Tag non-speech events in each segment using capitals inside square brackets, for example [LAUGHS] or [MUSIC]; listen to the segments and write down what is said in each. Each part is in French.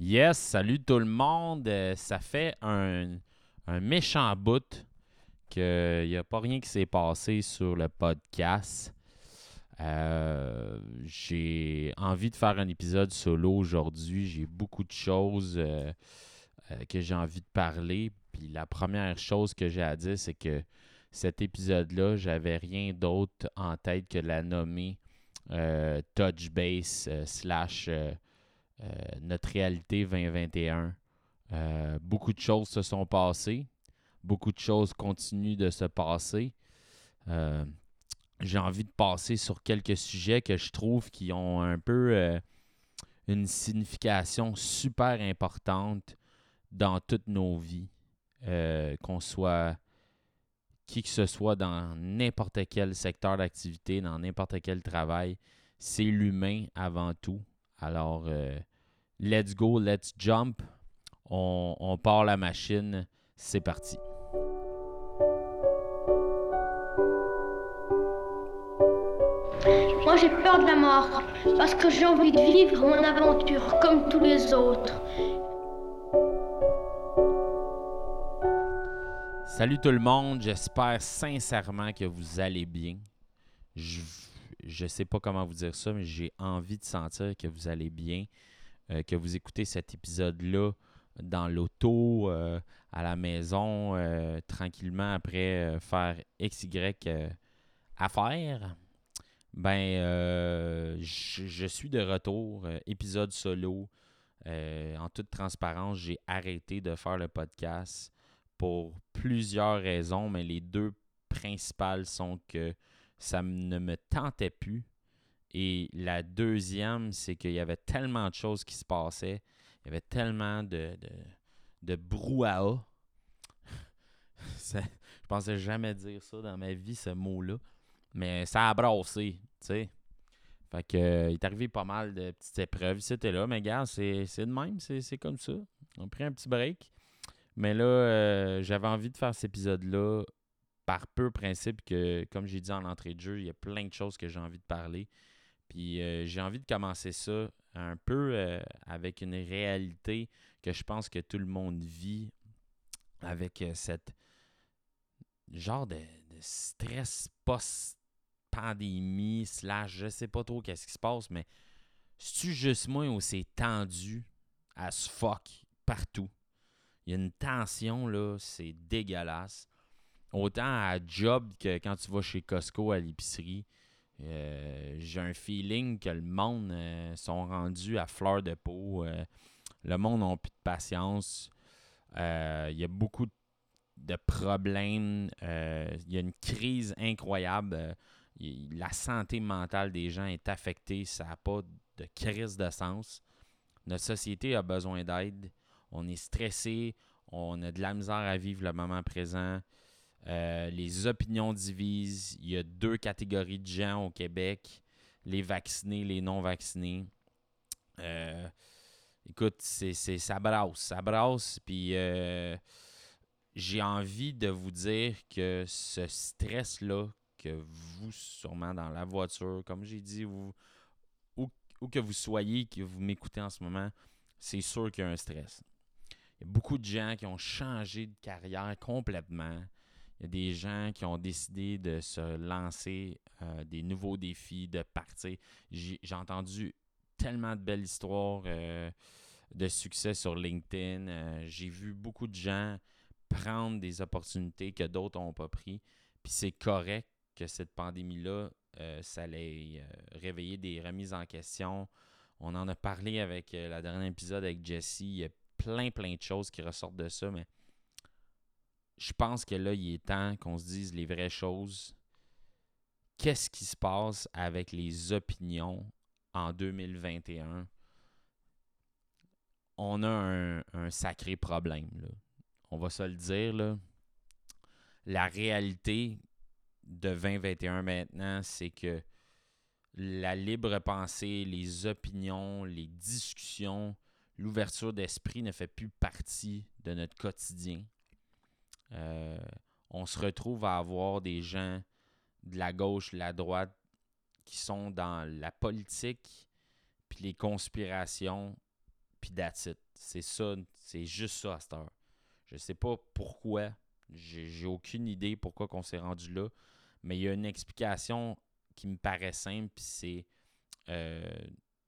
Yes, salut tout le monde. Euh, ça fait un, méchant bout qu'il n'y a pas rien qui s'est passé sur le podcast. Euh, j'ai envie de faire un épisode solo aujourd'hui. J'ai beaucoup de choses euh, que j'ai envie de parler. Puis la première chose que j'ai à dire, c'est que cet épisode-là, j'avais rien d'autre en tête que la nommer Touch Base slash notre réalité 2021. beaucoup de choses se sont passées. Beaucoup de choses continuent de se passer. Euh, j'ai envie de passer sur quelques sujets que je trouve qui ont un peu euh, une signification super importante dans toutes nos vies. Euh, qu'on soit qui que ce soit dans n'importe quel secteur d'activité, dans n'importe quel travail, c'est l'humain avant tout. Alors, let's go, let's jump. On, on part la machine. C'est parti. Moi j'ai peur de la mort parce que j'ai envie de vivre mon aventure comme tous les autres. Salut tout le monde, j'espère sincèrement que vous allez bien. Je ne sais pas comment vous dire ça, mais j'ai envie de sentir que vous allez bien, euh, que vous écoutez cet épisode-là dans l'auto, euh, à la maison, euh, tranquillement après faire XY à faire. Ben, je, suis de retour, épisode solo. en toute transparence, j'ai arrêté de faire le podcast pour plusieurs raisons, mais les deux principales sont que ça ne me tentait plus. Et la deuxième, c'est qu'il y avait tellement de choses qui se passaient. Il y avait tellement de, de, brouhaha. [LAUGHS] je pensais jamais dire ça dans ma vie, ce mot-là. Mais ça a brassé, tu sais. Fait que, euh, il est arrivé pas mal de petites épreuves. C'était là, mais gars, c'est de même, c'est comme ça. On a pris un petit break. Mais là, euh, j'avais envie de faire cet épisode-là par peu principe que, comme j'ai dit en entrée de jeu, il y a plein de choses que j'ai envie de parler. Puis euh, j'ai envie de commencer ça un peu euh, avec une réalité que je pense que tout le monde vit avec cette genre de, stress post-pandémie, slash, je sais pas trop qu'est-ce qui se passe, mais c'est-tu juste moi où c'est tendu as fuck partout? Il y a une tension, là, c'est dégueulasse. Autant à job que quand tu vas chez Costco à l'épicerie, euh, j'ai un feeling que le monde euh, sont rendus à fleur de peau. Euh, le monde n'a plus de patience. Il y a beaucoup de problèmes. Il y a une crise incroyable. la santé mentale des gens est affectée. Ça n'a pas de crise de sens. Notre société a besoin d'aide on est stressé, on a de la misère à vivre le moment présent. Euh, les opinions divisent. Il y a deux catégories de gens au Québec les vaccinés, les non vaccinés. Euh, écoute, c'est, ça brasse, ça brasse. Puis euh, j'ai envie de vous dire que ce stress-là, que vous, sûrement dans la voiture, comme j'ai dit, vous, où, où que vous soyez, que vous m'écoutez en ce moment, c'est sûr qu'il y a un stress. Il y a beaucoup de gens qui ont changé de carrière complètement. Il y a des gens qui ont décidé de se lancer euh, des nouveaux défis, de partir. J'ai entendu tellement de belles histoires euh, de succès sur LinkedIn. Euh, j'ai vu beaucoup de gens prendre des opportunités que d'autres n'ont pas pris. Puis c'est correct que cette pandémie-là, ça allait réveiller des remises en question. On en a parlé avec le dernier épisode avec Jesse. Il y a plein, plein de choses qui ressortent de ça, mais je pense que là, il est temps qu'on se dise les vraies choses. Qu'est-ce qui se passe avec les opinions en 2021? On a un, sacré problème. Là. On va se le dire. Là. La réalité de 2021 maintenant, c'est que la libre pensée, les opinions, les discussions, l'ouverture d'esprit ne fait plus partie de notre quotidien. Euh, on se retrouve à avoir des gens de la gauche, de la droite, qui sont dans la politique, puis les conspirations, Puis that's. C'est ça, c'est juste ça à cette heure. Je sais pas pourquoi. J'ai aucune idée pourquoi qu'on s'est rendu là. Mais il y a une explication qui me paraît simple, c'est... euh,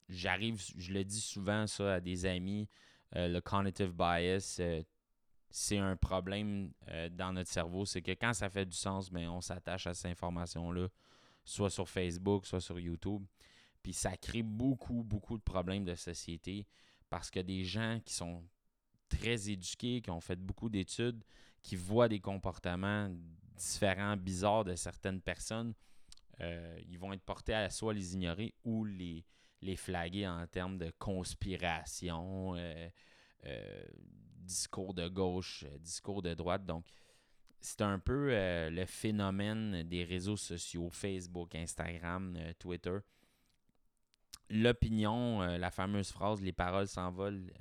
J'arrive, je le dis souvent ça à des amis, euh, le cognitive bias, c'est un problème euh, dans notre cerveau. C'est que quand ça fait du sens, mais on s'attache à cette information-là, soit sur Facebook, soit sur YouTube. Puis ça crée beaucoup, beaucoup de problèmes de société parce que des gens qui sont très éduqués, qui ont fait beaucoup d'études, qui voient des comportements différents, bizarres de certaines personnes, euh, ils vont être portés à soit les ignorer ou les, les flaguer en termes de conspiration, euh, discours de gauche, euh, discours de droite. Donc, c'est un peu euh, le phénomène des réseaux sociaux, Facebook, Instagram, euh, Twitter. L'opinion, la fameuse phrase les paroles s'envolent,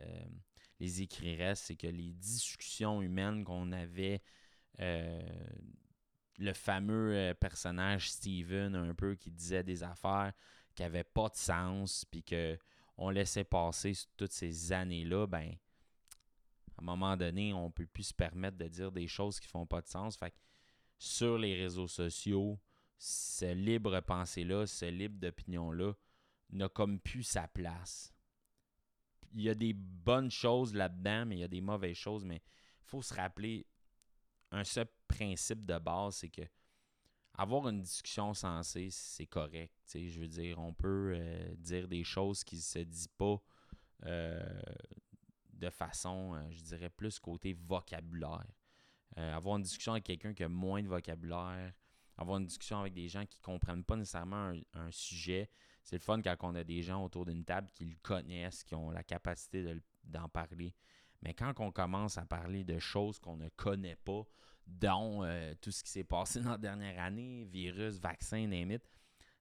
les écrits c'est que les discussions humaines qu'on avait, le fameux personnage Steven, un peu, qui disait des affaires qui n'avaient pas de sens, puis que on laissait passer toutes ces années-là, ben, à un moment donné, on peut plus se permettre de dire des choses qui font pas de sens. Fait que sur les réseaux sociaux, ce libre pensée-là, ce libre d'opinion-là, n'a comme plus sa place. Il y a des bonnes choses là-dedans, mais il y a des mauvaises choses. Mais il faut se rappeler un seul principe de base, c'est que avoir une discussion sensée, c'est correct. je veux dire, on peut euh, dire des choses qui se disent pas euh, de façon, euh, je dirais, plus côté vocabulaire. Euh, avoir une discussion avec quelqu'un qui a moins de vocabulaire, avoir une discussion avec des gens qui comprennent pas nécessairement un, sujet. C'est le fun quand on a des gens autour d'une table qui le connaissent, qui ont la capacité d'en parler. Mais quand on commence à parler de choses qu'on ne connaît pas, dont euh, tout ce qui s'est passé dans la dernière année, virus, vaccin, it,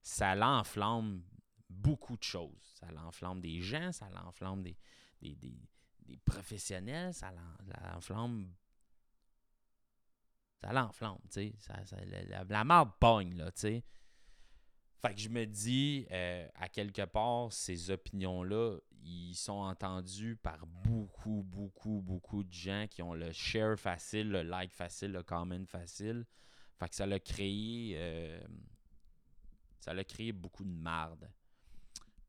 ça l'enflamme beaucoup de choses. Ça l'enflamme des gens, ça l'enflamme des, des- des professionnels, ça l'en- l'enflamme. Ça l'enflamme, tu sais. Ça, la, la marde pogne, là, tu sais. Fait que je me dis, euh, à quelque part, ces opinions-là, ils sont entendus par beaucoup, beaucoup, beaucoup de gens qui ont le share facile, le like facile, le comment facile. Fait que ça l'a créé. euh, ça l'a créé beaucoup de marde.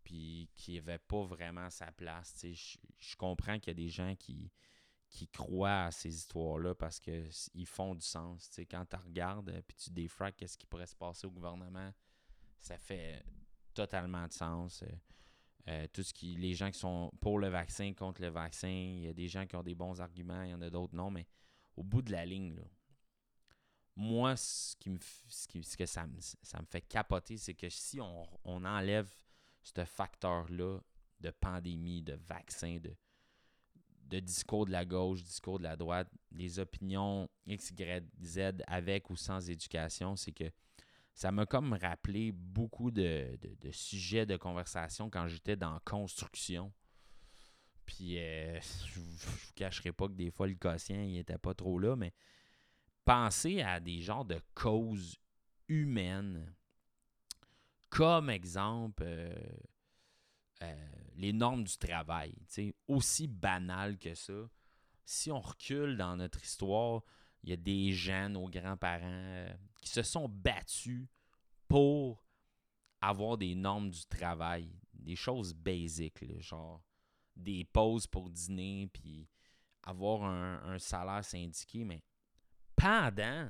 Puis qui n'avait pas vraiment sa place. Je je comprends qu'il y a des gens qui, qui croient à ces histoires-là parce qu'ils font du sens. Quand tu regardes puis tu défraques qu'est-ce qui pourrait se passer au gouvernement, ça fait totalement de sens. Euh, euh, tout ce qui, les gens qui sont pour le vaccin, contre le vaccin, il y a des gens qui ont des bons arguments, il y en a d'autres non, mais au bout de la ligne, là, moi, ce, qui me, ce, qui- ce que ça me, ça me fait capoter, c'est que si on, on enlève ce facteur-là de pandémie, de vaccin, de, de discours de la gauche, discours de la droite, les opinions X, Y, Z avec ou sans éducation, c'est que ça m'a comme rappelé beaucoup de, de- sujets de conversation quand j'étais dans construction. Puis, euh, je je vous cacherai pas que des fois, le quotient, il était pas trop là, mais pensez à des genres de causes humaines. Comme exemple, euh, euh, les normes du travail. Aussi banal que ça. Si on recule dans notre histoire, il y a des gens, nos grands-parents, euh, qui se sont battus pour avoir des normes du travail, des choses basiques, genre des pauses pour dîner, puis avoir un, un salaire syndiqué, mais pendant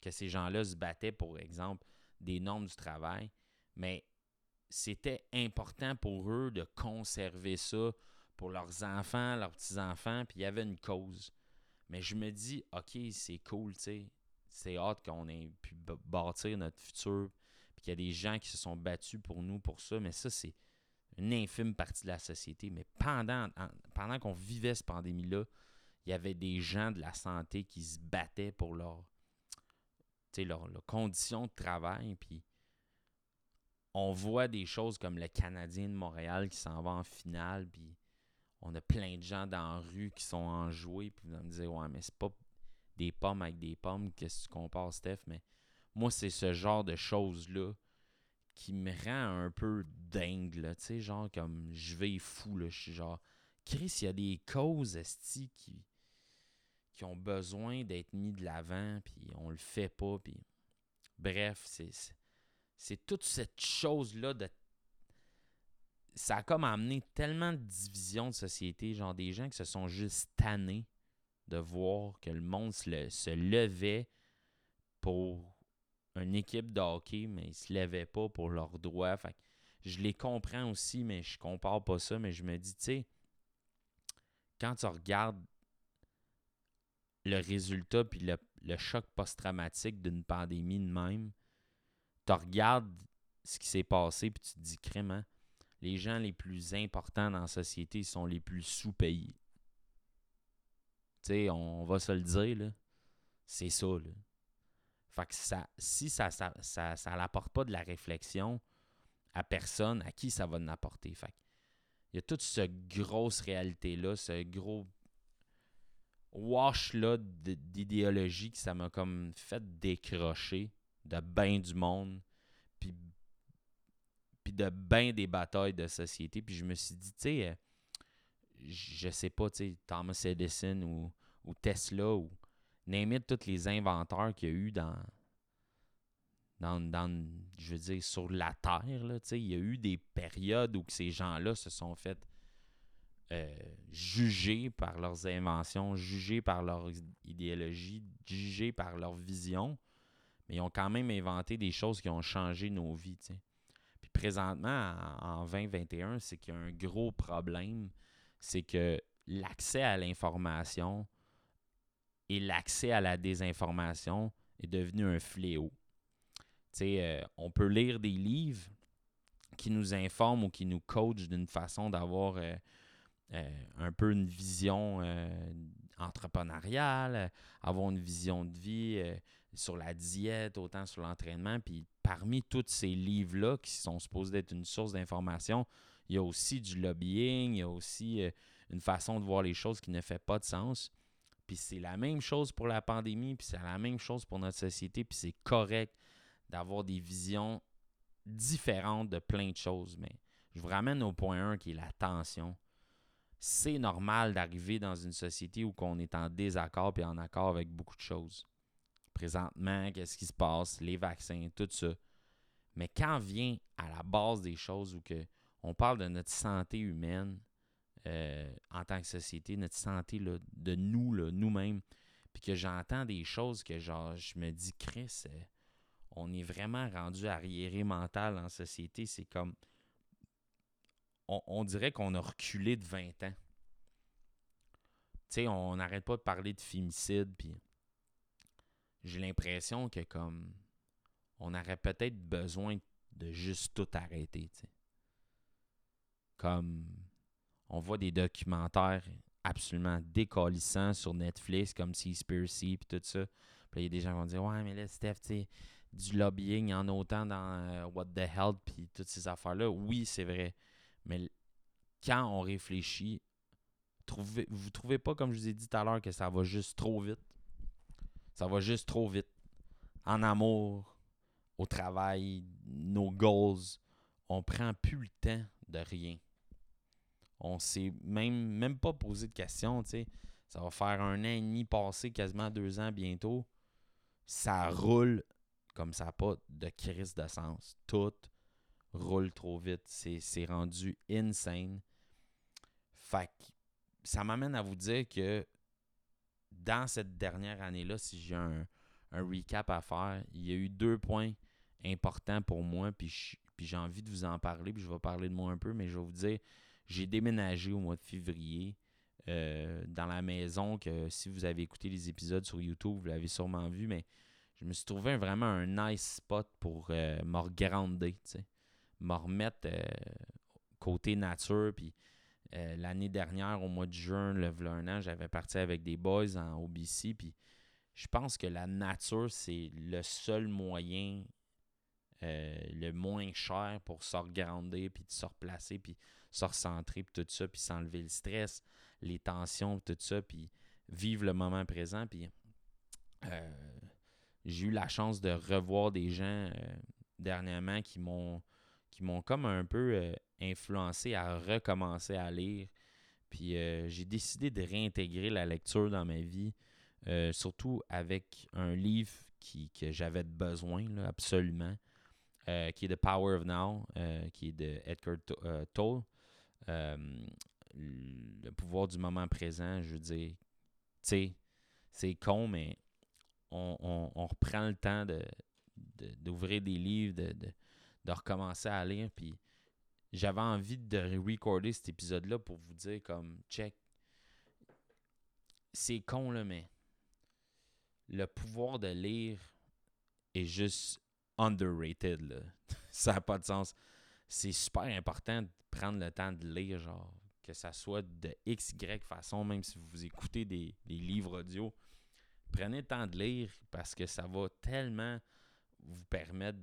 que ces gens-là se battaient, pour exemple, des normes du travail, mais c'était important pour eux de conserver ça pour leurs enfants, leurs petits-enfants, puis il y avait une cause. Mais je me dis, OK, c'est cool, tu sais. C'est hâte qu'on ait pu bâtir notre futur, puis qu'il y a des gens qui se sont battus pour nous, pour ça, mais ça, c'est une infime partie de la société. Mais pendant, en- pendant qu'on vivait cette pandémie-là, il y avait des gens de la santé qui se battaient pour leur, sais, leur, leurs conditions de travail, puis on voit des choses comme le Canadien de Montréal qui s'en va en finale, puis on a plein de gens dans la rue qui sont enjoués, puis vous me dire, ouais, mais c'est pas des pommes avec des pommes, qu'est-ce que tu compares, Steph? Mais moi, c'est ce genre de choses-là qui me rend un peu dingue, tu sais, genre comme je vais fou, je suis genre, Chris, il y a des causes, esti, qui, qui ont besoin d'être mis de l'avant, puis on le fait pas, puis bref, c'est toute cette chose-là de ça a comme amené tellement de divisions de société, genre des gens qui se sont juste tannés de voir que le monde se, se levait pour une équipe de hockey, mais ils se levaient pas pour leurs droits. Je les comprends aussi, mais je compare pas ça, mais je me dis, tu sais, quand tu regardes le résultat puis le, choc post-traumatique d'une pandémie de même, tu regardes ce qui s'est passé puis tu te dis, crème, hein, les gens les plus importants dans la société sont les plus sous-payés. Tu sais, on va se le dire, là. C'est ça, là. Fait que ça, si ça ça, ça, ça n'apporte pas de la réflexion à personne, à qui ça va n'apporter? Fait il y a toute cette grosse réalité-là, ce gros wash-là d'idéologie que ça m'a comme fait décrocher de bain du monde, puis, de bain des batailles de société. Puis je me suis dit, tu sais, euh, je sais pas, tu sais, Thomas Edison ou, Tesla ou name tous les inventeurs qu'il y a eu dans, dans, je veux dire, sur la Terre. Là, il y a eu des périodes où ces gens-là se sont fait euh, juger par leurs inventions, juger par leur idéologie, juger par leur vision, mais ils ont quand même inventé des choses qui ont changé nos vies. Puis présentement, en, en 2021, c'est qu'il y a un gros problème, c'est que l'accès à l'information et l'accès à la désinformation est devenu un fléau. Euh, on peut lire des livres qui nous informent ou qui nous coachent d'une façon d'avoir euh, un peu une vision entrepreneuriale, avoir une vision de vie sur la diète, autant sur l'entraînement. Puis parmi tous ces livres-là qui sont supposés être une source d'information, il y a aussi du lobbying, il y a aussi une façon de voir les choses qui ne fait pas de sens. Puis c'est la même chose pour la pandémie, puis c'est la même chose pour notre société, puis c'est correct d'avoir des visions différentes de plein de choses. Mais je vous ramène au point 1 qui est la tension. C'est normal d'arriver dans une société où on est en désaccord et en accord avec beaucoup de choses. Présentement, qu'est-ce qui se passe, les vaccins, tout ça. Mais quand vient à la base des choses où que on parle de notre santé humaine euh, en tant que société, notre santé de nous, nous-mêmes, puis que j'entends des choses que genre je me dis, Chris, euh, on est vraiment rendu arriéré mental en société. C'est comme. On, dirait qu'on a reculé de 20 ans. Tu sais, on n'arrête pas de parler de fémicide, puis j'ai l'impression que comme. On aurait peut-être besoin de juste tout arrêter, tu sais. Comme. On voit des documentaires absolument décollissants sur Netflix, comme Seaspiracy, puis tout ça. Puis il y a des gens qui vont dire Ouais, mais là, Steph, tu du lobbying en autant dans euh, What the Hell puis toutes ces affaires-là. Oui, c'est vrai. Mais quand on réfléchit, trouvez, vous trouvez pas, comme je vous ai dit tout à l'heure, que ça va juste trop vite? Ça va juste trop vite. En amour, au travail, nos goals, on prend plus le temps de rien. On s'est même, même pas posé de questions. Ça va faire un an et demi passé, quasiment deux ans bientôt. Ça roule comme ça pas de crise de sens. Tout roule trop vite. C'est rendu insane. Fait que ça m'amène à vous dire que dans cette dernière année-là, si j'ai un, recap à faire, il y a eu deux points importants pour moi, puis j'ai envie de vous en parler, puis je vais parler de moi un peu, mais je vais vous dire, j'ai déménagé au mois de février euh, dans la maison que si vous avez écouté les épisodes sur YouTube, vous l'avez sûrement vu, mais je me suis trouvé vraiment un nice spot pour euh, tu sais. Me remettre euh, côté nature. Puis euh, l'année dernière, au mois de juin, le un an, j'avais parti avec des boys en OBC. Je pense que la nature, c'est le seul moyen le moins cher pour se regrander, puis de se replacer, puis se recentrer, puis tout ça, puis s'enlever le stress, les tensions, tout ça, puis vivre le moment présent. J'ai eu la chance de revoir des gens euh, dernièrement qui m'ont qui m'ont comme un peu euh, influencé à recommencer à lire. Puis euh, j'ai décidé de réintégrer la lecture dans ma vie, euh, surtout avec un livre qui, que j'avais besoin, là, absolument, qui est The Power of Now, qui est de Edgar Tolle. le pouvoir du moment présent, je veux dire, tu sais, c'est con, mais on, reprend le temps de, d'ouvrir des livres, de, recommencer à lire. Puis j'avais envie de recorder cet épisode-là pour vous dire comme check. C'est con là, mais le pouvoir de lire est juste underrated. [LAUGHS] Ça n'a pas de sens. C'est super important de prendre le temps de lire, genre, que ça soit de X, Y façon, même si vous écoutez des livres audio. Prenez le temps de lire parce que ça va tellement vous permettre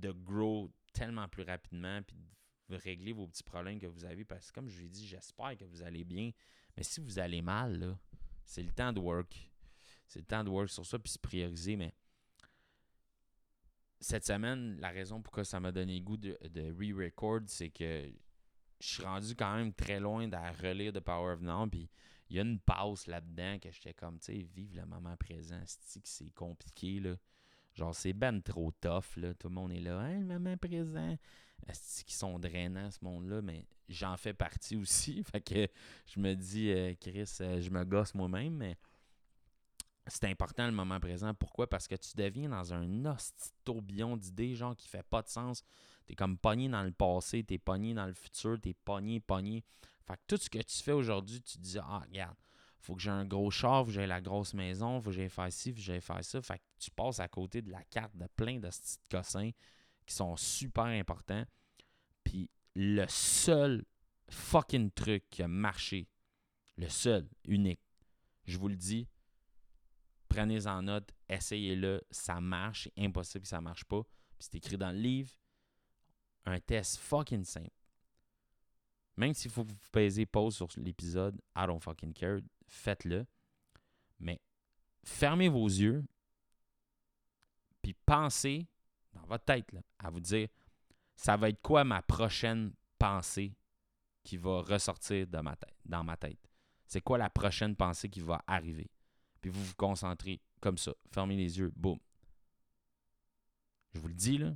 de grow tellement plus rapidement puis de régler vos petits problèmes que vous avez. Parce que comme je vous ai dit, j'espère que vous allez bien. Mais si vous allez mal, c'est le temps de work. C'est le temps de work sur ça puis se prioriser. Mais cette semaine, la raison pourquoi ça m'a donné le goût de, re-record, c'est que je suis rendu quand même très loin de relire The Power of Now. Puis il y a une pause là-dedans que j'étais comme, tu sais, vive le moment présent. C'est compliqué, là. Genre, c'est ben trop tough, là. Tout le monde est là, le moment présent. C'est qui sont drainants, ce monde-là, mais j'en fais partie [LAUGHS] aussi. Fait que je me dis, euh, Chris, euh, je me gosse moi-même, mais c'est important le moment présent. Pourquoi? Parce que tu deviens dans un hostie tourbillon d'idées, genre, qui fait pas de sens. T'es comme pogné dans le passé, t'es pogné dans le futur, t'es pogné, pogné. Fait que tout ce que tu fais aujourd'hui, tu te dis, ah, regarde, faut que j'ai un gros char, faut que j'ai la grosse maison, faut que j'aille faire ci, faut que j'aille faire ça. Fait que tu passes à côté de la carte de plein de petits cossins qui sont super importants. Puis le seul fucking truc qui a marché, le seul, unique, je vous le dis, prenez en note, essayez-le, ça marche, impossible que ça marche pas. Puis c'est écrit dans le livre, un test fucking simple. Même s'il faut que vous pesez pause sur l'épisode, I don't fucking care, faites-le. Mais fermez vos yeux, puis pensez dans votre tête à vous dire ça va être quoi ma prochaine pensée qui va ressortir dans ma tête? C'est quoi la prochaine pensée qui va arriver? Puis vous vous concentrez comme ça. Fermez les yeux, boum. Je vous le dis, là,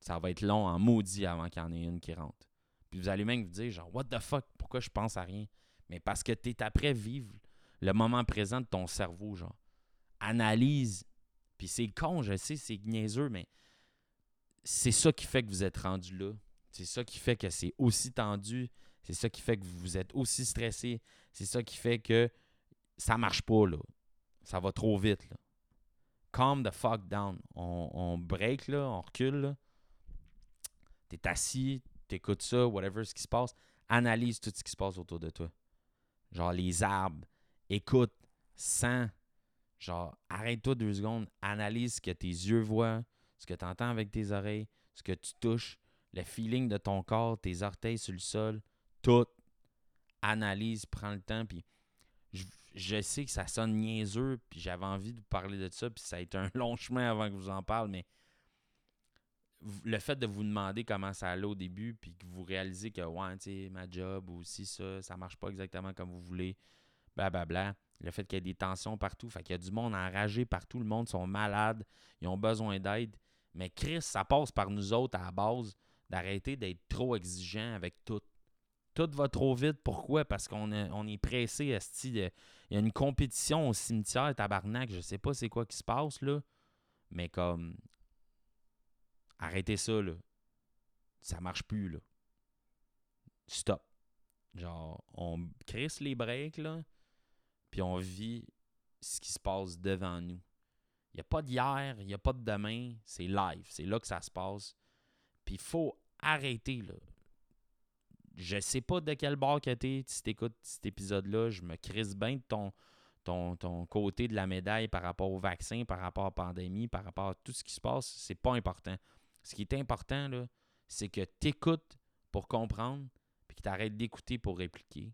ça va être long en maudit avant qu'il y en ait une qui rentre. Puis vous allez même vous dire, genre, what the fuck, pourquoi je pense à rien? Mais parce que tu es après vivre le moment présent de ton cerveau, genre. Analyse. Puis c'est con, je sais, c'est niaiseux, mais c'est ça qui fait que vous êtes rendu là. C'est ça qui fait que c'est aussi tendu. C'est ça qui fait que vous êtes aussi stressé. C'est ça qui fait que ça marche pas, là. Ça va trop vite, là. Calm the fuck down. On, break, là, on recule, là. T'es assis, t'écoutes ça, whatever ce qui se passe, analyse tout ce qui se passe autour de toi. Genre les arbres, écoute, sens, genre arrête-toi deux secondes, analyse ce que tes yeux voient, ce que tu entends avec tes oreilles, ce que tu touches, le feeling de ton corps, tes orteils sur le sol, tout. Analyse, prends le temps, puis je, sais que ça sonne niaiseux, puis j'avais envie de vous parler de ça, puis ça a été un [LAUGHS] long chemin avant que je vous en parle, mais le fait de vous demander comment ça allait au début, puis que vous réalisez que, ouais, tu sais, ma job ou si ça, ça marche pas exactement comme vous voulez, blablabla. Le fait qu'il y ait des tensions partout, fait qu'il y a du monde enragé partout, le monde sont malades, ils ont besoin d'aide. Mais Chris, ça passe par nous autres à la base d'arrêter d'être trop exigeant avec tout. Tout va trop vite. Pourquoi? Parce qu'on est, on est pressé. Il y a une compétition au cimetière, tabarnak. Je sais pas c'est quoi qui se passe, là. Mais comme Arrêtez ça, là. Ça marche plus, là. Stop. Genre, on crisse les breaks, là, puis on vit ce qui se passe devant nous. Il n'y a pas d'hier, il n'y a pas de demain, c'est live. C'est là que ça se passe. Puis il faut arrêter, là. Je sais pas de quel bord que t'es si t'écoutes cet épisode-là. Je me crisse bien de ton, ton, ton, côté de la médaille par rapport au vaccin, par rapport à la pandémie, par rapport à tout ce qui se passe. C'est pas important. Ce qui est important, là, c'est que tu écoutes pour comprendre, puis que tu arrêtes d'écouter pour répliquer,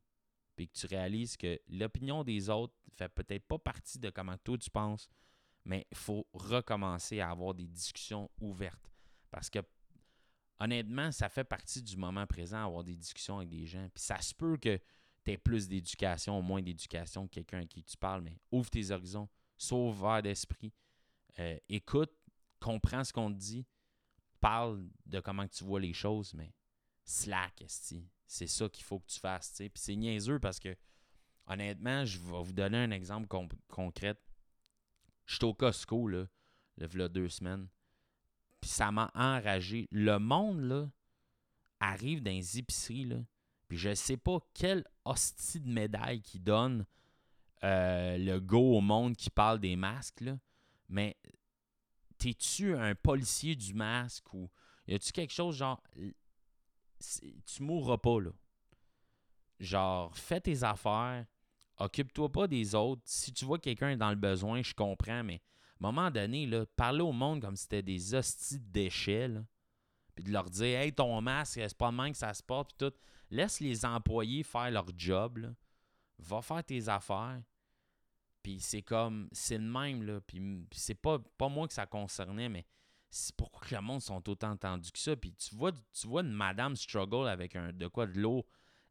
puis que tu réalises que l'opinion des autres fait peut-être pas partie de comment toi tu penses, mais il faut recommencer à avoir des discussions ouvertes. Parce que, honnêtement, ça fait partie du moment présent, avoir des discussions avec des gens. Puis ça se peut que tu aies plus d'éducation, ou moins d'éducation que quelqu'un à qui tu parles, mais ouvre tes horizons, sois ouvert d'esprit, euh, écoute, comprends ce qu'on te dit, parle de comment tu vois les choses, mais slack, c'est ça qu'il faut que tu fasses. Puis c'est niaiseux parce que, honnêtement, je vais vous donner un exemple concret. Je suis au Costco, là, le deux semaines. Puis ça m'a enragé. Le monde, là, arrive dans les épiceries, là. Puis je sais pas quelle hostie de médaille qui donne euh, le go au monde qui parle des masques, là. Mais t'es-tu un policier du masque ou y a-tu quelque chose genre. Tu mourras pas, là? Genre, fais tes affaires, occupe-toi pas des autres. Si tu vois quelqu'un dans le besoin, je comprends, mais à un moment donné, là, parler au monde comme si c'était des hosties de déchets, puis de leur dire Hey, ton masque, c'est pas le que ça se porte, puis tout. Laisse les employés faire leur job, là. Va faire tes affaires. Puis c'est comme, c'est le même, là. Puis c'est pas, pas moi que ça concernait, mais c'est pourquoi que le monde sont autant entendus que ça. Puis tu vois, tu vois une madame struggle avec un de quoi de l'eau.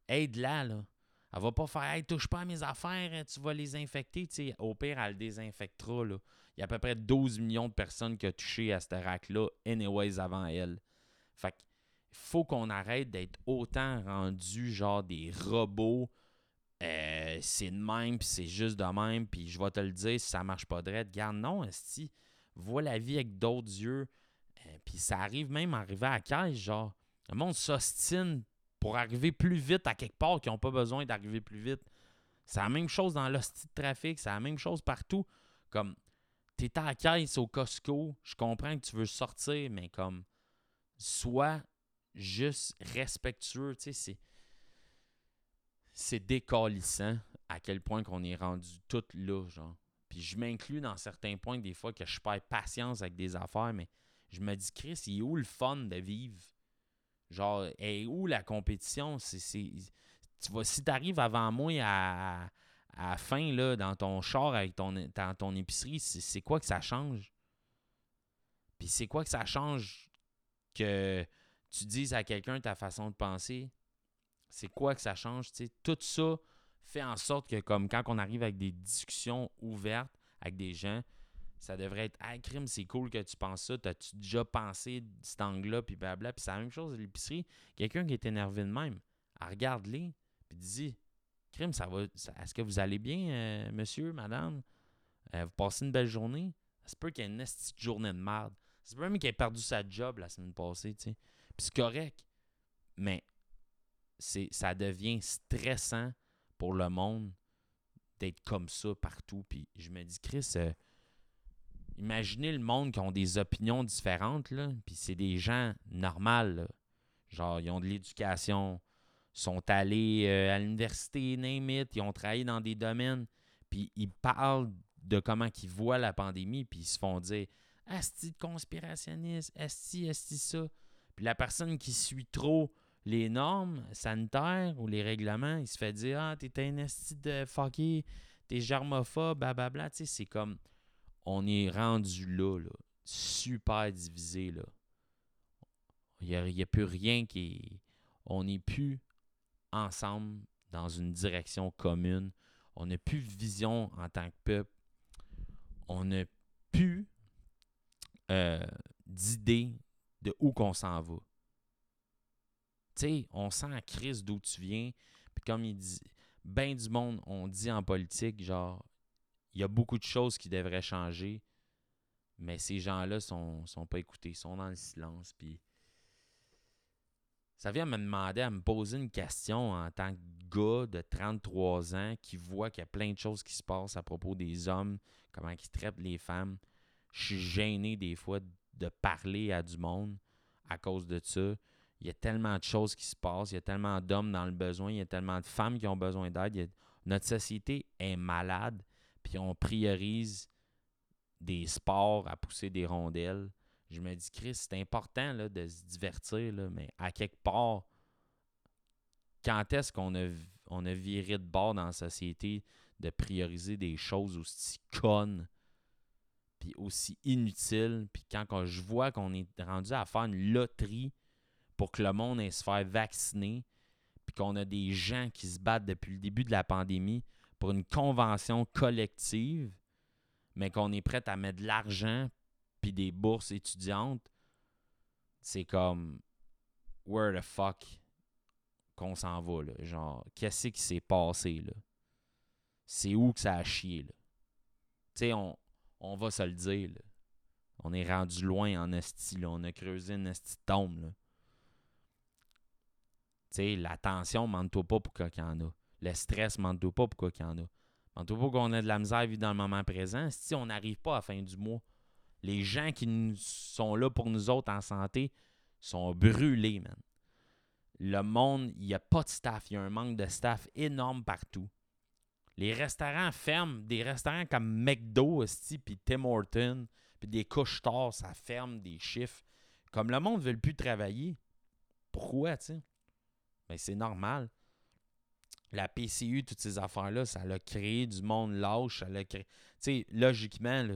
Aide-la, là. Elle va pas faire Hey, touche pas à mes affaires, hein, tu vas les infecter. au pire, elle le désinfectera. Là. Il y a à peu près 12 millions de personnes qui ont touché à cette rack-là, anyways, avant elle. Fait qu'il faut qu'on arrête d'être autant rendu genre des robots euh, c'est de même, puis c'est juste de même, puis je vais te le dire, si ça marche pas direct, garde non, esti, vois la vie avec d'autres yeux, euh, puis ça arrive même à arriver à caisse, genre, le monde s'ostine pour arriver plus vite à quelque part qui n'ont pas besoin d'arriver plus vite. C'est la même chose dans l'hostie de trafic, c'est la même chose partout. Comme, t'es à la caisse au Costco, je comprends que tu veux sortir, mais comme, sois juste respectueux, tu sais, c'est c'est décalissant à quel point qu'on est rendu tout là, genre. Puis je m'inclus dans certains points des fois que je perds patience avec des affaires, mais je me dis, Chris, il est où le fun de vivre? Genre, et où la compétition? C'est, tu vas, si tu arrives avant moi à, fin, là, dans ton char avec dans ton épicerie, c'est, quoi que ça change? Puis c'est quoi que ça change que tu dises à quelqu'un ta façon de penser? C'est quoi que ça change. Tout ça fait en sorte que, comme quand on arrive avec des discussions ouvertes avec des gens, ça devrait être Ah, crime, c'est cool que tu penses ça. T'as-tu déjà pensé de cet angle-là, puis blabla? Puis c'est la même chose à l'épicerie. Quelqu'un qui est énervé de même, regarde-les, puis dis Crime, ça va. Est-ce que vous allez bien, euh, monsieur, madame? Euh, Vous passez une belle journée? Ça peut qu'il y ait une petite journée de merde. C'est pas même qu'il ait perdu sa job la semaine passée, tu sais. Puis c'est correct. Mais ça devient stressant pour le monde d'être comme ça partout. Puis je me dis, Chris, euh, imaginez le monde qui ont des opinions différentes, là, puis c'est des gens normaux, genre ils ont de l'éducation, sont allés euh, à l'université, name ils ont travaillé dans des domaines, puis ils parlent de comment ils voient la pandémie, puis ils se font dire Asti de conspirationniste, Asti, Asti ça. Puis la personne qui suit trop les normes sanitaires ou les règlements, il se fait dire Ah, t'es un esti de fucké, t'es germophobe, blablabla. Tu sais, c'est comme on est rendu là, là super divisé. Là. Il n'y a, plus rien qui On n'est plus ensemble dans une direction commune. On n'a plus de vision en tant que peuple. On n'a plus euh, d'idée de où qu'on s'en va tu sais, on sent la crise d'où tu viens. Puis comme il dit, ben du monde, on dit en politique, genre, il y a beaucoup de choses qui devraient changer, mais ces gens-là sont, sont pas écoutés, sont dans le silence. Puis ça vient me demander à me poser une question en tant que gars de 33 ans qui voit qu'il y a plein de choses qui se passent à propos des hommes, comment ils traitent les femmes. Je suis gêné des fois de parler à du monde à cause de ça. Il y a tellement de choses qui se passent, il y a tellement d'hommes dans le besoin, il y a tellement de femmes qui ont besoin d'aide. Notre société est malade, puis on priorise des sports à pousser des rondelles. Je me dis, Chris, c'est important là, de se divertir, là, mais à quelque part, quand est-ce qu'on a, on a viré de bord dans la société de prioriser des choses aussi connes? puis aussi inutile. Puis quand on- je vois qu'on est rendu à faire une loterie pour que le monde ait se faire vacciner, puis qu'on a des gens qui se battent depuis le début de la pandémie pour une convention collective, mais qu'on est prêt à mettre de l'argent puis des bourses étudiantes, c'est comme where the fuck qu'on s'en va là, genre qu'est-ce qui s'est passé là? C'est où que ça a chié là? Tu sais on, on va se le dire là. On est rendu loin en esti là, on a creusé une esti tombe là. La tension, mente-toi pas pourquoi qu'il y en a. Le stress, mente-toi pas pourquoi qu'il y en a. Mente-toi pas qu'on a de la misère à vivre dans le moment présent. Si on n'arrive pas à la fin du mois, les gens qui sont là pour nous autres en santé sont brûlés, man. Le monde, il n'y a pas de staff. Il y a un manque de staff énorme partout. Les restaurants ferment. Des restaurants comme McDo, esti, puis Tim Horton, puis des couches ça ferme des chiffres. Comme le monde ne veut plus travailler. Pourquoi, tu sais? Mais c'est normal. La PCU, toutes ces affaires-là, ça l'a créé du monde lâche. Ça l'a créé. Tu sais, logiquement, là,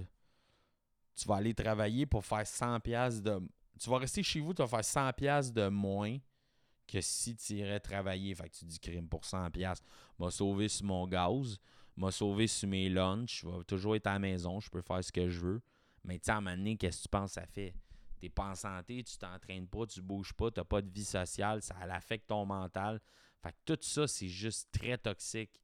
tu vas aller travailler pour faire 100$ piastres de. Tu vas rester chez vous, tu vas faire 100$ piastres de moins que si tu irais travailler. Fait que tu dis crime pour 100$. piastres. M'a sauvé sur mon gaz, m'a sauvé sur mes lunchs, je vais toujours être à la maison, je peux faire ce que je veux. Mais tu sais, à un moment donné, qu'est-ce que tu penses que ça fait? T'es pas en santé, tu t'entraînes pas, tu bouges pas, t'as pas de vie sociale, ça affecte ton mental. Fait que tout ça, c'est juste très toxique.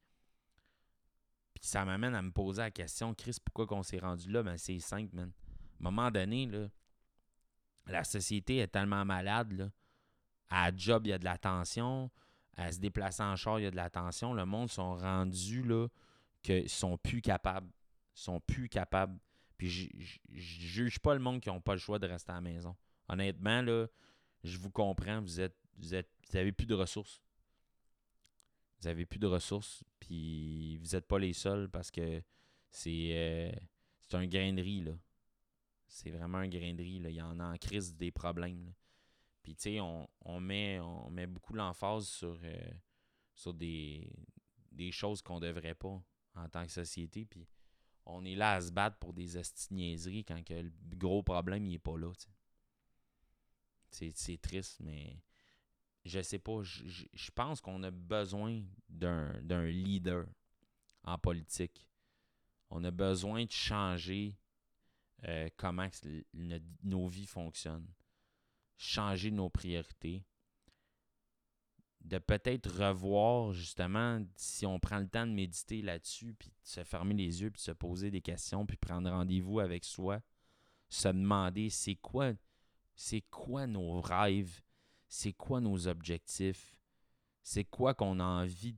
Puis ça m'amène à me poser la question, Chris, pourquoi qu'on s'est rendu là? Ben c'est simple, man. À un moment donné, là, la société est tellement malade. À la job, il y a de la tension. À se déplacer en char, il y a de la tension. Le monde sont rendus là qu'ils sont plus capables. Ils sont plus capables. Puis je juge pas le monde qui n'ont pas le choix de rester à la maison. Honnêtement, là, je vous comprends, vous êtes. Vous êtes. Vous plus de ressources. Vous avez plus de ressources. Puis vous n'êtes pas les seuls parce que c'est. euh, c'est un grain de riz, là. C'est vraiment un grain de riz, là. Il y en a en crise des problèmes. Puis tu sais, on, on met, on met beaucoup l'emphase sur, euh, sur des, des choses qu'on devrait pas en tant que société. Puis on est là à se battre pour des esti de niaiseries quand que le gros problème il est pas là. C'est, triste, mais je sais pas. Je, pense qu'on a besoin d'un, leader en politique. On a besoin de changer euh, comment nos vies fonctionnent. Changer nos priorités. De peut-être revoir justement si on prend le temps de méditer là-dessus, puis de se fermer les yeux, puis de se poser des questions, puis prendre rendez-vous avec soi. Se demander c'est quoi, c'est quoi nos rêves, c'est quoi nos objectifs, c'est quoi qu'on a envie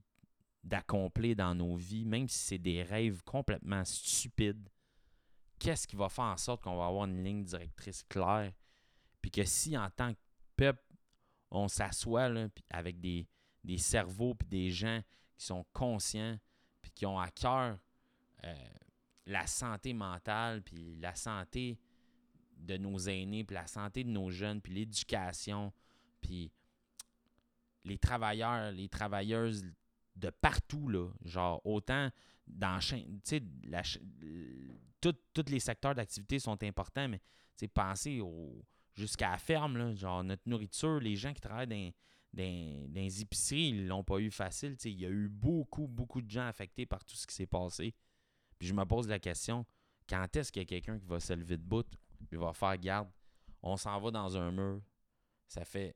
d'accomplir dans nos vies, même si c'est des rêves complètement stupides? Qu'est-ce qui va faire en sorte qu'on va avoir une ligne directrice claire? Puis que si en tant que peuple, on s'assoit avec des, des cerveaux puis des gens qui sont conscients puis qui ont à cœur euh, la santé mentale puis la santé de nos aînés puis la santé de nos jeunes puis l'éducation puis les travailleurs, les travailleuses de partout là, genre autant dans la tout- tous les secteurs d'activité sont importants mais pensez au jusqu'à la ferme, là, genre notre nourriture, les gens qui travaillent dans, dans, dans les épiceries, ils l'ont pas eu facile. Il y a eu beaucoup, beaucoup de gens affectés par tout ce qui s'est passé. Puis je me pose la question, quand est-ce qu'il y a quelqu'un qui va se lever de bout et va faire garde? On s'en va dans un mur. Ça fait.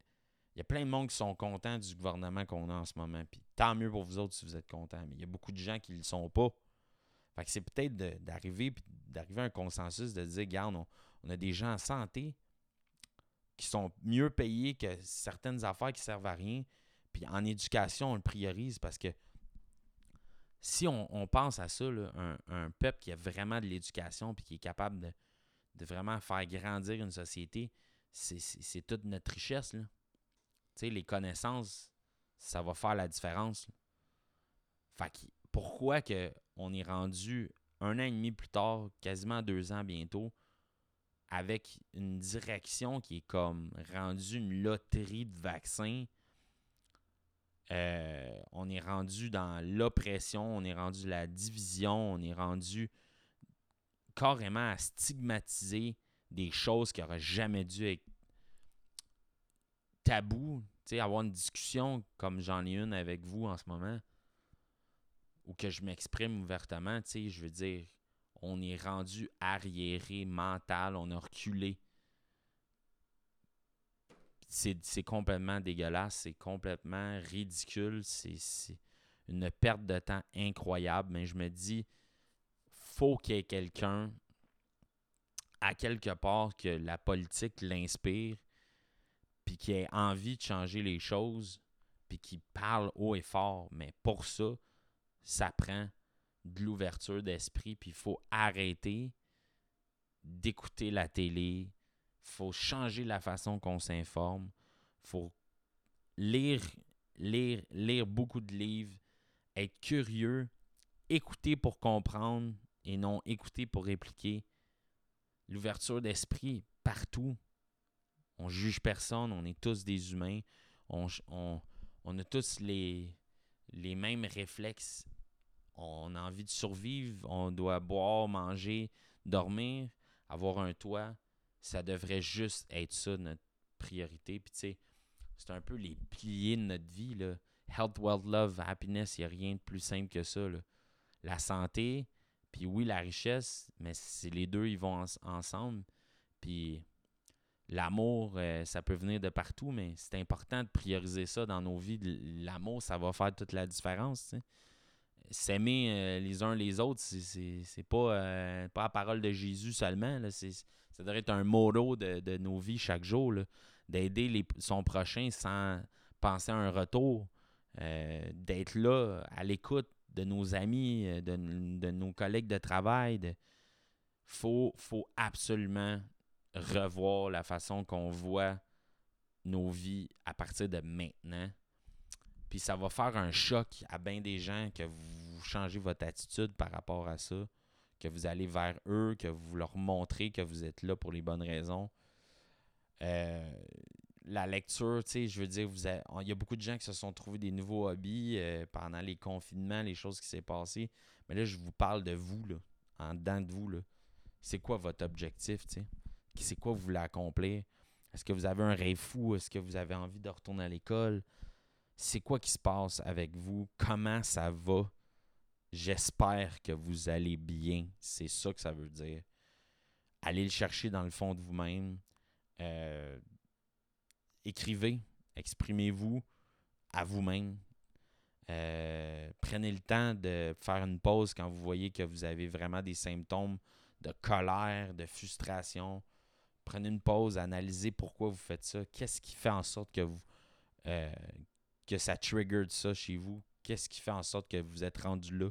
Il y a plein de monde qui sont contents du gouvernement qu'on a en ce moment. Puis tant mieux pour vous autres si vous êtes contents. Mais il y a beaucoup de gens qui ne le sont pas. Fait que c'est peut-être d'arriver puis d'arriver à un consensus de dire, regarde, on, on a des gens en santé qui sont mieux payés que certaines affaires qui servent à rien. Puis en éducation, on le priorise parce que si on, pense à ça, là, un, peuple qui a vraiment de l'éducation puis qui est capable de, vraiment faire grandir une société, c'est- toute notre richesse. Là. Tu sais, les connaissances, ça va faire la différence. Fait que pourquoi que on est rendu un an et demi plus tard, quasiment deux ans bientôt, avec une direction qui est comme rendue une loterie de vaccins. Euh, on est rendu dans l'oppression, on est rendu la division, on est rendu carrément à stigmatiser des choses qui n'auraient jamais dû être tabou. Avoir une discussion comme j'en ai une avec vous en ce moment, ou que je m'exprime ouvertement, je veux dire, on est rendu arriéré mental, on a reculé. C'est complètement dégueulasse, c'est complètement ridicule, c'est une perte de temps incroyable, mais je me dis, faut qu'il y ait quelqu'un à quelque part que la politique l'inspire, puis qui ait envie de changer les choses, puis qui parle haut et fort. Mais pour ça, ça prend de l'ouverture d'esprit, puis il faut arrêter d'écouter la télé, il faut changer la façon qu'on s'informe, il faut lire, beaucoup de livres, être curieux, écouter pour comprendre et non écouter pour répliquer. L'ouverture d'esprit partout. On juge personne, on est tous des humains, on, a tous les mêmes réflexes on a envie de survivre, on doit boire, manger, dormir, avoir un toit. Ça devrait juste être ça notre priorité. Puis tu sais, c'est un peu les piliers de notre vie. Health, wealth, love, happiness, il n'y a rien de plus simple que ça. La santé, puis oui, la richesse, mais les deux, ils vont ensemble. Puis l'amour, euh, ça peut venir de partout, mais c'est important de prioriser ça dans nos vies. L'amour, ça va faire toute la différence s'aimer euh, les uns les autres, c'est pas, euh, pas la parole de Jésus seulement. Là, ça devrait être un motto de, nos vies chaque jour, d'aider son prochain sans penser à un retour, euh, d'être là à l'écoute de nos amis, de, nos collègues de travail. Il faut, faut absolument revoir la façon qu'on voit nos vies à partir de maintenant. Puis ça va faire un choc à bien des gens que vous changez votre attitude par rapport à ça, que vous allez vers eux, que vous leur montrez que vous êtes là pour les bonnes raisons. Euh, la lecture, tu sais, je veux dire, vous il y a beaucoup de gens qui se sont trouvés des nouveaux hobbies euh, pendant les confinements, les choses qui s'est passées. Mais là, je vous parle de vous, là, en dedans de vous. Là. C'est quoi votre objectif, tu sais? C'est quoi vous voulez accomplir? Est-ce que vous avez un rêve fou? Est-ce que vous avez envie de retourner à l'école? C'est quoi qui se passe avec vous, comment ça va? J'espère que vous allez bien. C'est ça que ça veut dire. Allez le chercher dans le fond de vous-même. Euh, écrivez, exprimez-vous à vous-même. Euh, prenez le temps de faire une pause quand vous voyez que vous avez vraiment des symptômes de colère, de frustration. Prenez une pause, analysez pourquoi vous faites ça. Qu'est-ce qui fait en sorte que vous, euh, que ça triggered ça chez vous? Qu'est-ce qui fait en sorte que vous êtes rendu là?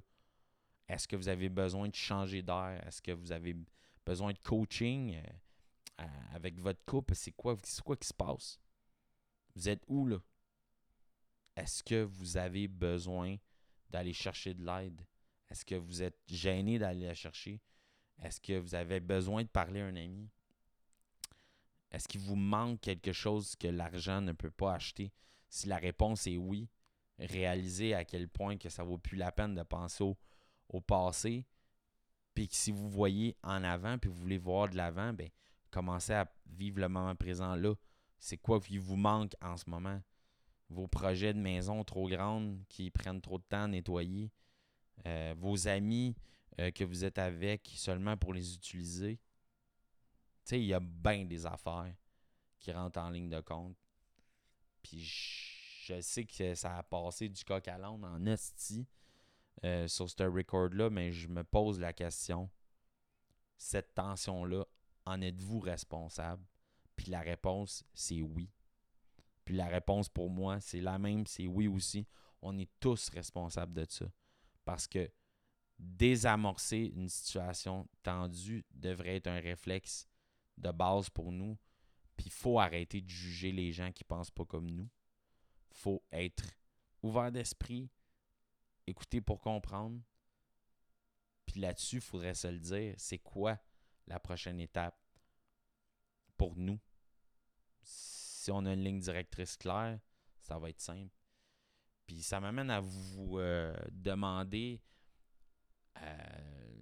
Est-ce que vous avez besoin de changer d'air? Est-ce que vous avez besoin de coaching euh, avec votre couple? C'est quoi, quoi qui se passe? Vous êtes où là? Est-ce que vous avez besoin d'aller chercher de l'aide? Est-ce que vous êtes gêné d'aller la chercher? Est-ce que vous avez besoin de parler à un ami? Est-ce qu'il vous manque quelque chose que l'argent ne peut pas acheter? Si la réponse est oui, réalisez à quel point que ça vaut plus la peine de penser au, passé. Puis que si vous voyez en avant, puis vous voulez voir de l'avant, ben commencez à vivre le moment présent là. C'est quoi qui vous manque en ce moment? Vos projets de maison trop grandes qui prennent trop de temps à nettoyer. Euh, vos amis euh, que vous êtes avec seulement pour les utiliser. Tu sais, il y a bien des affaires qui rentrent en ligne de compte. Puis je sais que ça a passé du coq à l'âne en esti euh, sur ce record-là, mais je me pose la question cette tension-là, en êtes-vous responsable? Puis la réponse, c'est oui. Puis la réponse pour moi, c'est la même, c'est oui aussi. On est tous responsables de ça. Parce que désamorcer une situation tendue devrait être un réflexe de base pour nous puis il faut arrêter de juger les gens qui pensent pas comme nous. faut être ouvert d'esprit, écouter pour comprendre. Puis là-dessus, il faudrait se le dire, c'est quoi la prochaine étape pour nous? Si on a une ligne directrice claire, ça va être simple. Puis ça m'amène à vous euh, demander euh,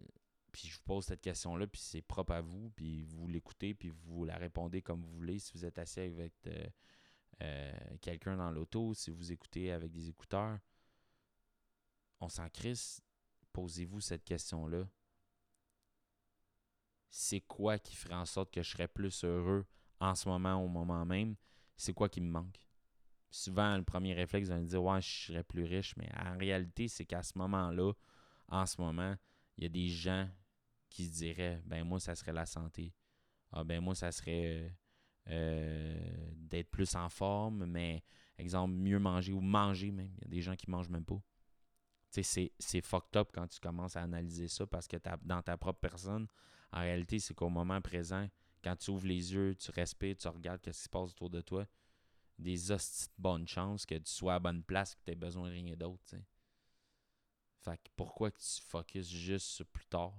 puis je vous pose cette question-là, puis c'est propre à vous, puis vous l'écoutez, puis vous la répondez comme vous voulez. Si vous êtes assis avec euh, euh, quelqu'un dans l'auto, si vous écoutez avec des écouteurs, on s'en crisse. Posez-vous cette question-là. C'est quoi qui ferait en sorte que je serais plus heureux en ce moment, au moment même? C'est quoi qui me manque? Souvent, le premier réflexe, va me dire Ouais, je serais plus riche, mais en réalité, c'est qu'à ce moment-là, en ce moment, il y a des gens qui se diraient Ben, moi, ça serait la santé. Ah, ben, moi, ça serait euh, d'être plus en forme, mais, exemple, mieux manger ou manger même. Il y a des gens qui mangent même pas. Tu sais, c'est fucked up quand tu commences à analyser ça parce que dans ta propre personne, en réalité, c'est qu'au moment présent, quand tu ouvres les yeux, tu respires, tu regardes ce qui se passe autour de toi, des hosties de bonne chance que tu sois à bonne place, que tu aies besoin de rien d'autre. Pourquoi tu focuses juste sur plus tard?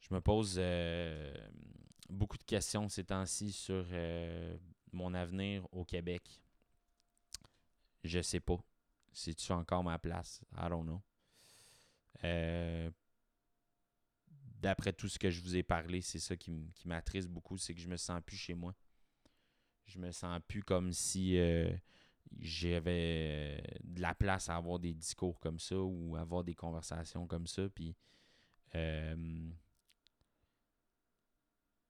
Je me pose euh, beaucoup de questions ces temps-ci sur euh, mon avenir au Québec. Je sais pas. si tu encore ma place? I don't know. Euh, d'après tout ce que je vous ai parlé, c'est ça qui, m'attriste beaucoup, c'est que je me sens plus chez moi. Je me sens plus comme si j'avais de la place à avoir des discours comme ça ou avoir des conversations comme ça. Puis euh,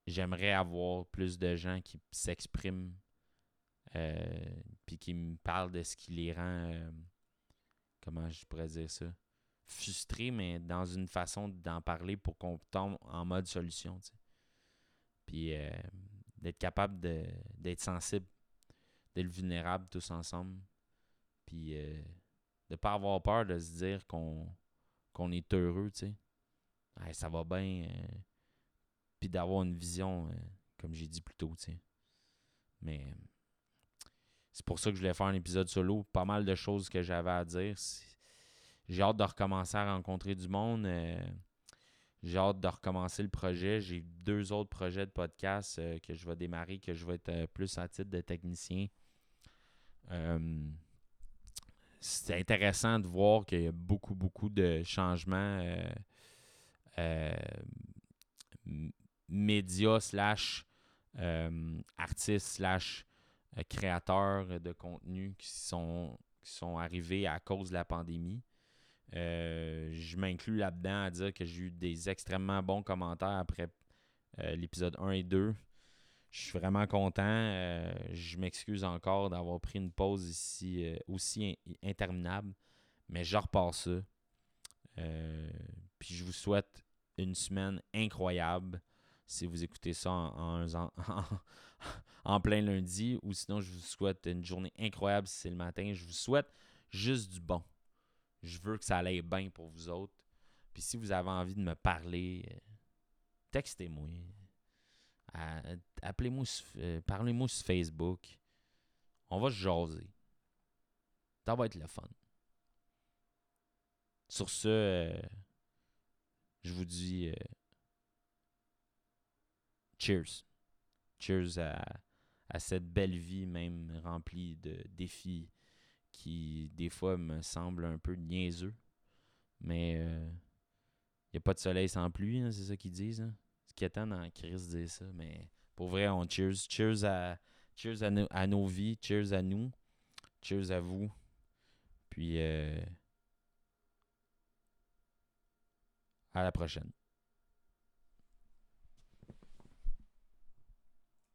j'aimerais avoir plus de gens qui s'expriment euh, puis qui me parlent de ce qui les rend comment je pourrais dire ça frustré, mais dans une façon d'en parler pour qu'on tombe en mode solution. Puis euh, d'être capable d'être sensible, d'être vulnérable tous ensemble. Puis euh, de ne pas avoir peur de se dire qu'on est heureux, tu sais. ça va bien. Euh, puis d'avoir une vision, comme j'ai dit plus tôt, tu sais. Mais c'est pour ça que je voulais faire un épisode solo. Pas mal de choses que j'avais à dire. J'ai hâte de recommencer à rencontrer du monde. Euh, j'ai hâte de recommencer le projet. J'ai deux autres projets de podcast euh, que je vais démarrer, que je vais être euh, plus à titre de technicien. C'est intéressant de voir qu'il y a beaucoup, beaucoup de changements médias slash artistes slash créateurs de contenu qui sont, qui sont arrivés à cause de la pandémie. Euh, je m'inclus là-dedans à dire que j'ai eu des extrêmement bons commentaires après euh, l'épisode 1 et 2. Je suis vraiment content. Euh, je m'excuse encore d'avoir pris une pause ici aussi interminable, mais je repars ça. puis je vous souhaite une semaine incroyable si vous écoutez ça [LAUGHS] en, en, plein lundi, ou sinon je vous souhaite une journée incroyable si c'est le matin. Je vous souhaite juste du bon. Je veux que ça aille bien pour vous autres. Puis si vous avez envie de me parler, euh, textez-moi. Appelez-moi, euh, parlez-moi sur Facebook. On va se jaser. Ça va être le fun. Sur ce, euh, je vous dis cheers. Cheers à, cette belle vie, même remplie de défis qui des fois me semble un peu niaiseux. Mais il euh, n'y a pas de soleil sans pluie, hein, c'est ça qu'ils disent. Hein? Attend dans crise dire ça. Mais pour vrai, on cheers. Cheers à, cheers à, à nos vies. Cheers à nous. Cheers à vous. Puis euh, à la prochaine.